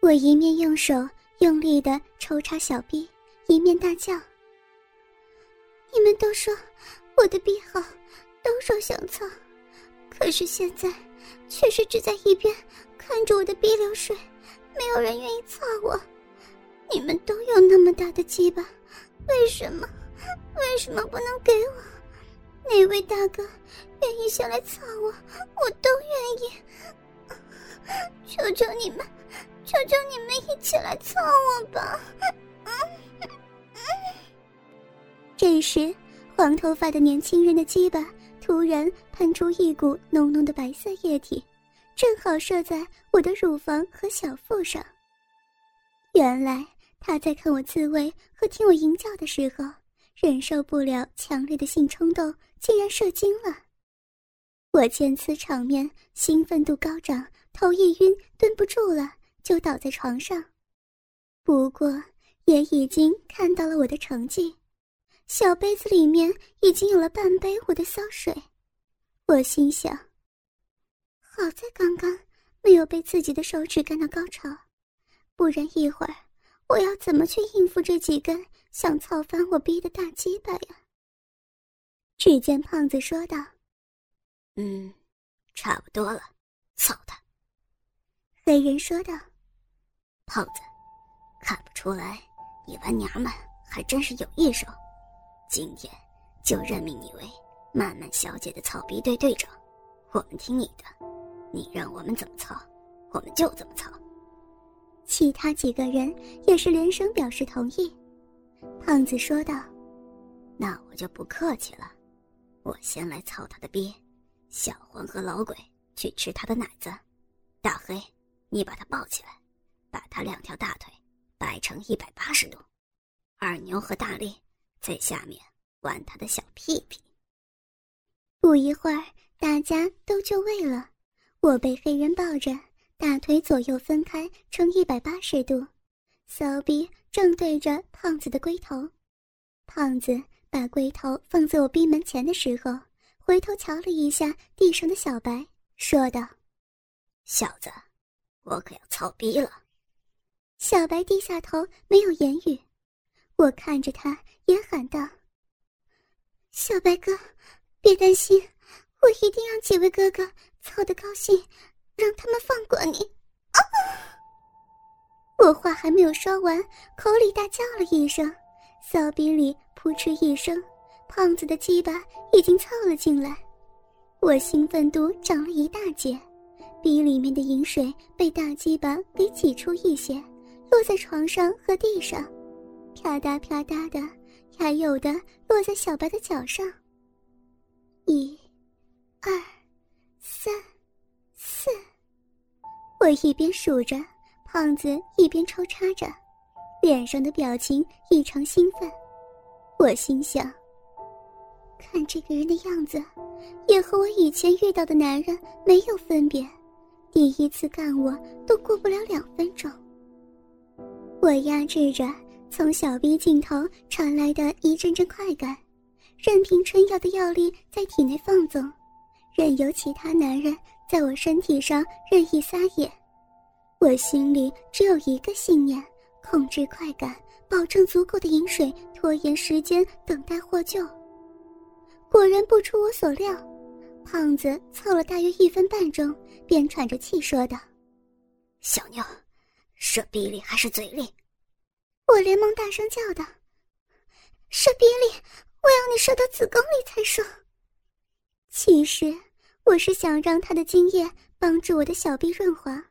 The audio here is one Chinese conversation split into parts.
我一面用手用力的抽插小臂，一面大叫：“你们都说我的臂好，都说想操，可是现在却是只在一边看着我的逼流水，没有人愿意操我。你们都有那么大的鸡巴，为什么？为什么不能给我？哪位大哥愿意下来操我，我都愿意。求求你们！”求求你们一起来操我吧！这时，黄头发的年轻人的鸡巴突然喷出一股浓浓的白色液体，正好射在我的乳房和小腹上。原来他在看我自慰和听我吟叫的时候，忍受不了强烈的性冲动，竟然射精了。我见此场面，兴奋度高涨，头一晕，蹲不住了。就倒在床上，不过也已经看到了我的成绩，小杯子里面已经有了半杯我的骚水。我心想：好在刚刚没有被自己的手指干到高潮，不然一会儿我要怎么去应付这几根想操翻我逼的大鸡巴呀？只见胖子说道：“嗯，差不多了，操他。”黑人说道。胖子，看不出来，你玩娘们还真是有一手。今天就任命你为曼曼小姐的草逼队队长，我们听你的，你让我们怎么操，我们就怎么操。其他几个人也是连声表示同意。胖子说道：“那我就不客气了，我先来操他的逼，小黄和老鬼去吃他的奶子，大黑，你把他抱起来。”把他两条大腿摆成一百八十度，二牛和大力在下面玩他的小屁屁。不一会儿，大家都就位了。我被黑人抱着，大腿左右分开成一百八十度，骚逼正对着胖子的龟头。胖子把龟头放在我逼门前的时候，回头瞧了一下地上的小白，说道：“小子，我可要操逼了。”小白低下头，没有言语。我看着他，也喊道：“小白哥，别担心，我一定让几位哥哥操得高兴，让他们放过你。”啊！我话还没有说完，口里大叫了一声，骚逼里扑哧一声，胖子的鸡巴已经凑了进来。我兴奋度涨了一大截，逼里面的饮水被大鸡巴给挤出一些。落在床上和地上，啪嗒啪嗒的，还有的落在小白的脚上。一、二、三、四，我一边数着，胖子一边抽插着，脸上的表情异常兴奋。我心想：看这个人的样子，也和我以前遇到的男人没有分别，第一次干我都过不了两分钟。我压制着从小臂尽头传来的一阵阵快感，任凭春药的药力在体内放纵，任由其他男人在我身体上任意撒野。我心里只有一个信念：控制快感，保证足够的饮水，拖延时间，等待获救。果然不出我所料，胖子凑了大约一分半钟，便喘着气说道：“小妞。”射逼里还是嘴里？我连忙大声叫道：“射逼里！我要你射到子宫里才爽。”其实我是想让他的精液帮助我的小臂润滑，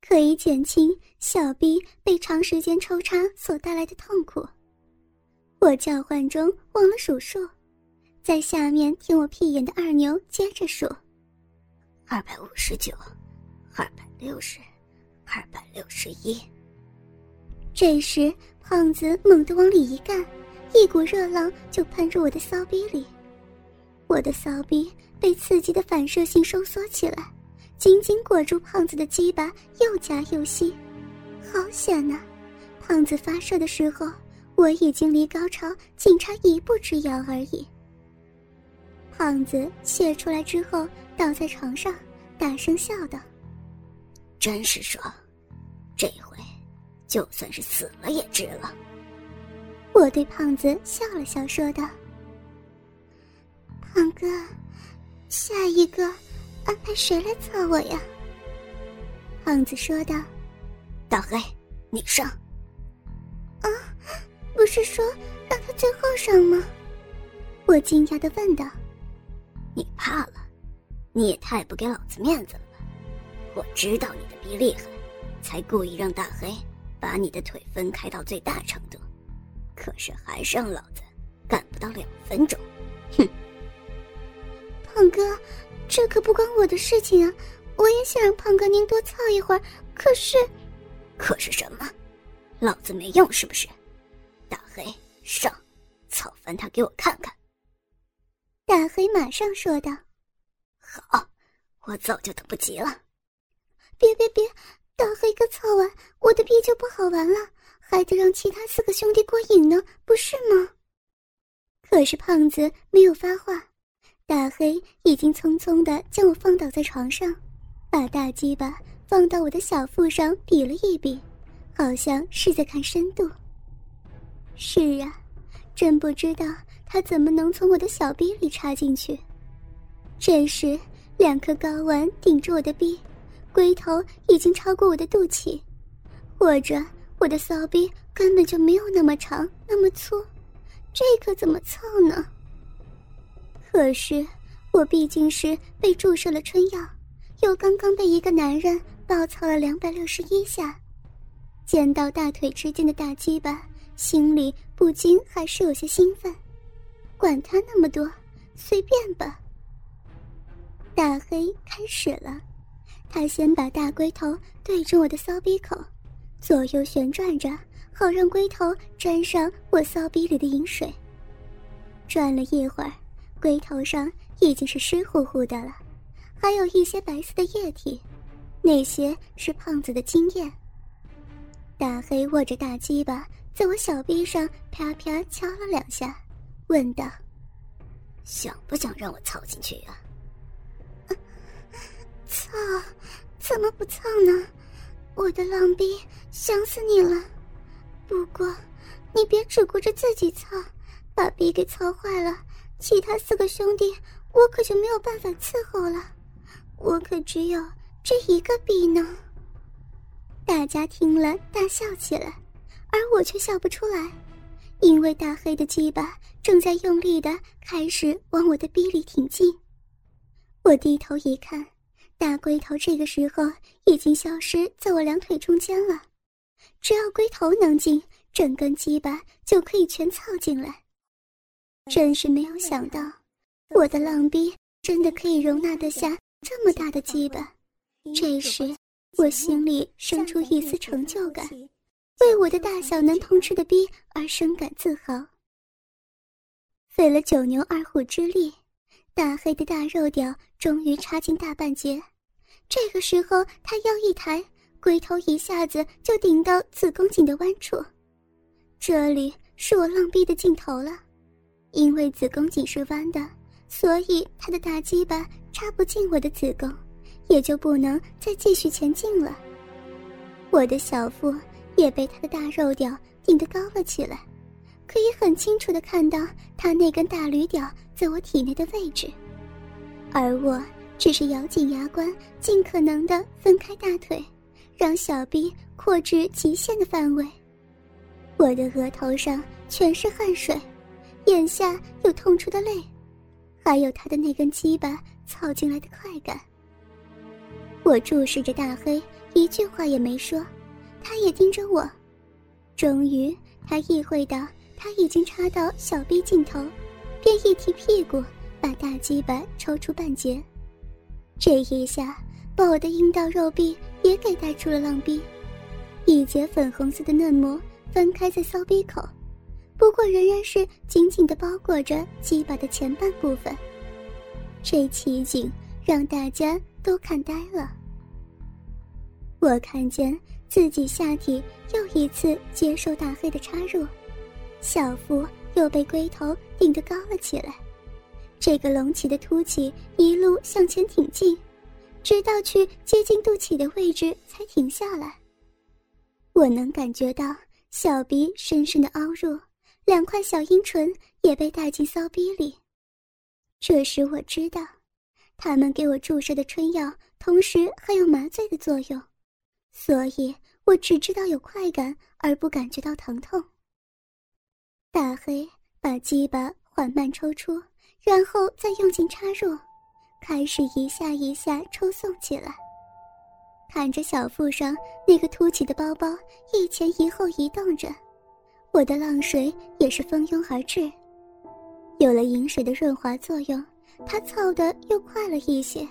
可以减轻小臂被长时间抽插所带来的痛苦。我叫唤中忘了数数，在下面听我屁眼的二牛接着数：二百五十九，二百六十。二百六十一。这时，胖子猛地往里一干，一股热浪就喷入我的骚逼里。我的骚逼被刺激的反射性收缩起来，紧紧裹住胖子的鸡巴，又夹又吸。好险呐！胖子发射的时候，我已经离高潮仅差一步之遥而已。胖子泄出来之后，倒在床上，大声笑道。真是爽，这回就算是死了也值了。我对胖子笑了笑，说道：“胖哥，下一个安排谁来操我呀？”胖子说道：“大黑，你上。”啊，不是说让他最后上吗？我惊讶的问道：“你怕了？你也太不给老子面子了吧！我知道你的逼厉害，才故意让大黑把你的腿分开到最大程度。”可是还是让老子干不到两分钟，哼！胖哥，这可不关我的事情啊！我也想让胖哥您多操一会儿，可是，可是什么？老子没用是不是？大黑上，操翻他给我看看！大黑马上说道：“好，我早就等不及了。”别别别！大黑哥操完我的逼就不好玩了。还得让其他四个兄弟过瘾呢，不是吗？可是胖子没有发话，大黑已经匆匆的将我放倒在床上，把大鸡巴放到我的小腹上比了一比，好像是在看深度。是啊，真不知道他怎么能从我的小逼里插进去。这时，两颗睾丸顶着我的逼，龟头已经超过我的肚脐，或者。我的骚逼根本就没有那么长，那么粗，这可怎么操呢？可是我毕竟是被注射了春药，又刚刚被一个男人暴操了两百六十一下，见到大腿之间的大鸡巴，心里不禁还是有些兴奋。管他那么多，随便吧。大黑开始了，他先把大龟头对准我的骚逼口。左右旋转着，好让龟头沾上我骚逼里的饮水。转了一会儿，龟头上已经是湿乎乎的了，还有一些白色的液体，那些是胖子的经验。大黑握着大鸡巴，在我小臂上啪啪敲了两下，问道：“想不想让我操进去呀？”“操，怎么不操呢？”我的浪逼，想死你了！不过，你别只顾着自己操，把逼给操坏了，其他四个兄弟我可就没有办法伺候了。我可只有这一个逼呢。大家听了大笑起来，而我却笑不出来，因为大黑的鸡巴正在用力的开始往我的逼里挺进。我低头一看。大龟头这个时候已经消失在我两腿中间了，只要龟头能进，整根鸡巴就可以全凑进来。真是没有想到，我的浪逼真的可以容纳得下这么大的鸡巴。这时，我心里生出一丝成就感，为我的大小能通吃的逼而深感自豪。费了九牛二虎之力。大黑的大肉屌终于插进大半截，这个时候他腰一抬，龟头一下子就顶到子宫颈的弯处，这里是我浪逼的尽头了。因为子宫颈是弯的，所以他的大鸡巴插不进我的子宫，也就不能再继续前进了。我的小腹也被他的大肉屌顶得高了起来。可以很清楚的看到他那根大驴屌在我体内的位置，而我只是咬紧牙关，尽可能的分开大腿，让小臂扩至极限的范围。我的额头上全是汗水，眼下有痛出的泪，还有他的那根鸡巴操进来的快感。我注视着大黑，一句话也没说，他也盯着我。终于，他意会到。他已经插到小臂尽头，便一提屁股，把大鸡巴抽出半截。这一下，把我的阴道肉壁也给带出了浪逼，一截粉红色的嫩膜分开在骚逼口，不过仍然是紧紧的包裹着鸡巴的前半部分。这奇景让大家都看呆了。我看见自己下体又一次接受大黑的插入。小腹又被龟头顶得高了起来，这个隆起的凸起一路向前挺进，直到去接近肚脐的位置才停下来。我能感觉到小鼻深深的凹入，两块小阴唇也被带进骚逼里。这时我知道，他们给我注射的春药，同时还有麻醉的作用，所以我只知道有快感，而不感觉到疼痛。大黑把鸡巴缓慢抽出，然后再用劲插入，开始一下一下抽送起来。看着小腹上那个凸起的包包一前一后移动着，我的浪水也是蜂拥而至。有了饮水的润滑作用，它操的又快了一些，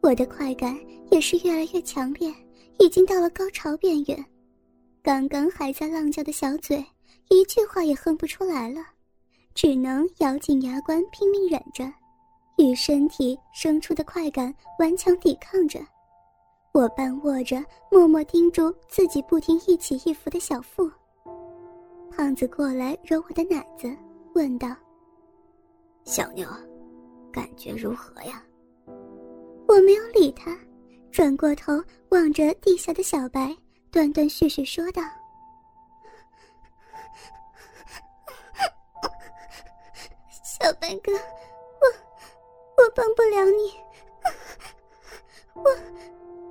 我的快感也是越来越强烈，已经到了高潮边缘。刚刚还在浪叫的小嘴，一句话也哼不出来了，只能咬紧牙关拼命忍着，与身体生出的快感顽强抵抗着。我半卧着，默默盯住自己不停一起一伏的小腹。胖子过来揉我的奶子，问道：“小妞，感觉如何呀？”我没有理他，转过头望着地下的小白断断续续说道小白哥我我帮不了你我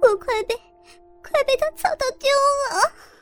我快被快被他操到丢了。